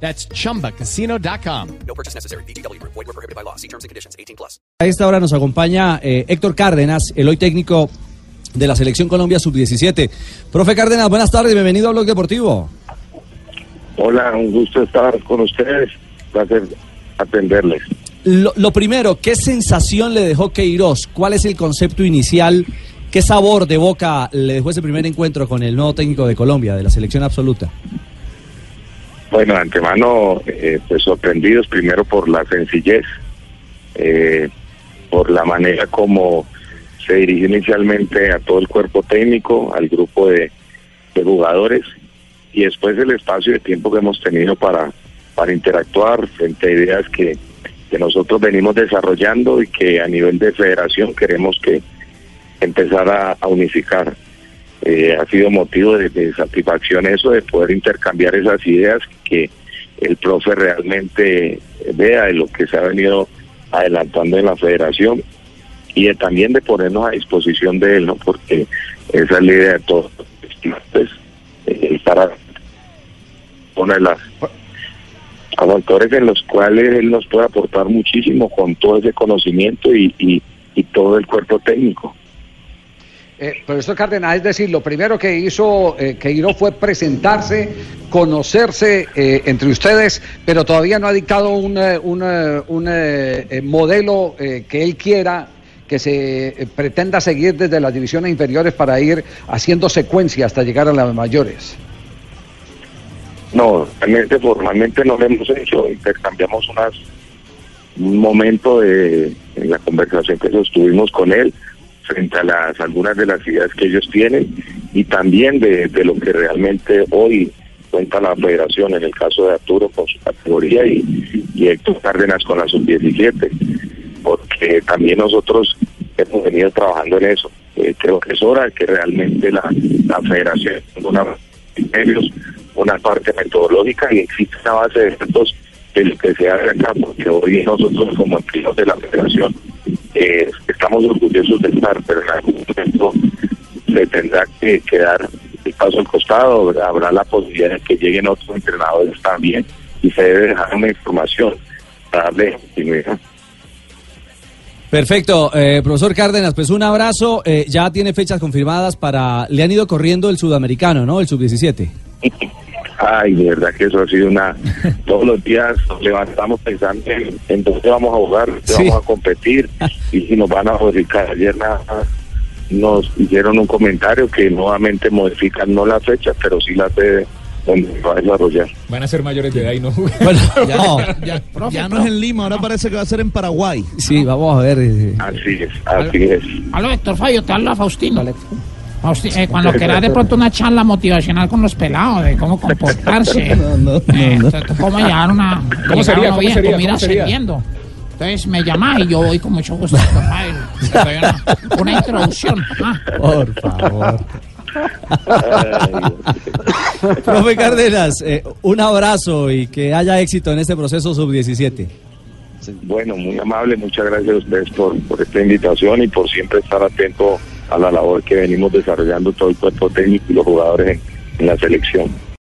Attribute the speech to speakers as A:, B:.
A: That's chumbacasino.com.
B: No purchase necessary. BGW. Void were prohibited by law. See terms and conditions. 18 plus.
C: A esta hora nos acompaña eh, Héctor Cárdenas, el hoy técnico de la Selección Colombia Sub-17. Profe Cárdenas, buenas tardes, bienvenido a Blog Deportivo.
D: Hola, un gusto estar con ustedes. Placer atenderles.
C: Lo, lo primero, ¿qué sensación le dejó Queiroz? ¿Cuál es el concepto inicial? ¿Qué sabor de boca le dejó ese primer encuentro con el nuevo técnico de Colombia, de la selección absoluta?
D: Bueno, de antemano, eh, pues sorprendidos primero por la sencillez, eh, por la manera como se dirigió inicialmente a todo el cuerpo técnico, al grupo de, jugadores y después el espacio de tiempo que hemos tenido para, para interactuar frente a ideas que, que nosotros venimos desarrollando y que a nivel de federación queremos que empezar a unificar. Eh, ha sido motivo de, satisfacción eso, de poder intercambiar esas ideas, que el profe realmente vea de lo que se ha venido adelantando en la federación y de, también de ponernos a disposición de él, ¿no? Porque esa es la idea de todos. Pues, eh, para una de las factores en los cuales él nos puede aportar muchísimo con todo ese conocimiento y, y, y todo el cuerpo técnico.
E: Eh, profesor Cárdenas, es decir, lo primero que hizo eh, Queiroz fue presentarse, conocerse eh, entre ustedes, pero todavía no ha dictado un, un, un eh, modelo eh, que él quiera que se pretenda seguir desde las divisiones inferiores para ir haciendo secuencia hasta llegar a las mayores.
D: No, realmente formalmente no lo hemos hecho, intercambiamos unas, un momento de en la conversación que sostuvimos con él frente a las algunas de las ideas que ellos tienen y también de, de, lo que realmente hoy cuenta la federación, en el caso de Arturo con su categoría y, y Héctor Cárdenas con la sub-17, porque también nosotros hemos venido trabajando en eso. Eh, creo que es hora que realmente la, la federación tenga una, una parte metodológica y existe una base de datos de lo que se hace acá, porque hoy nosotros como empleados de la federación eh, estamos orgullosos de estar, pero en algún momento se tendrá que, que dar el paso al costado, habrá la posibilidad de que lleguen otros entrenadores también y se debe dejar una información para darle continuidad.
C: Perfecto, eh, profesor Cárdenas, pues un abrazo. Eh, ya tiene fechas confirmadas para. Le han ido corriendo el sudamericano, ¿no? El sub-17.
D: Ay, de verdad que eso ha sido una... Todos los días nos levantamos pensando en, en dónde vamos a jugar, dónde sí. vamos a competir y si nos van a modificar. Ayer nada nos hicieron un comentario que nuevamente modifican no la fecha, pero sí la sede donde va a desarrollar.
F: Van a ser mayores de edad y no...
C: Bueno,
F: ya, no, ya, ya, ya no es en Lima, ahora parece que va a ser en Paraguay.
C: Sí, vamos a ver. Eh.
D: Así es, así es.
G: Aló, Héctor Fabio, te habla Faustino. Eh, cuando quieras de pronto una charla motivacional con los pelados de cómo comportarse,
C: no, no,
G: eh,
C: no,
G: cómo llevar una,
F: ¿Cómo sería,
G: bien,
F: ¿cómo sería,
G: comida
F: cómo sería?
G: sirviendo. Entonces me llamas y yo voy con mucho gusto. Te doy una, una introducción. ¿ah?
C: Por favor. Profe Cárdenas, eh, un abrazo y que haya éxito en este proceso sub-17.
D: Bueno, muy amable, muchas gracias a ustedes por, por esta invitación y por siempre estar atento a la labor que venimos desarrollando todo el cuerpo técnico y los jugadores en, en la selección.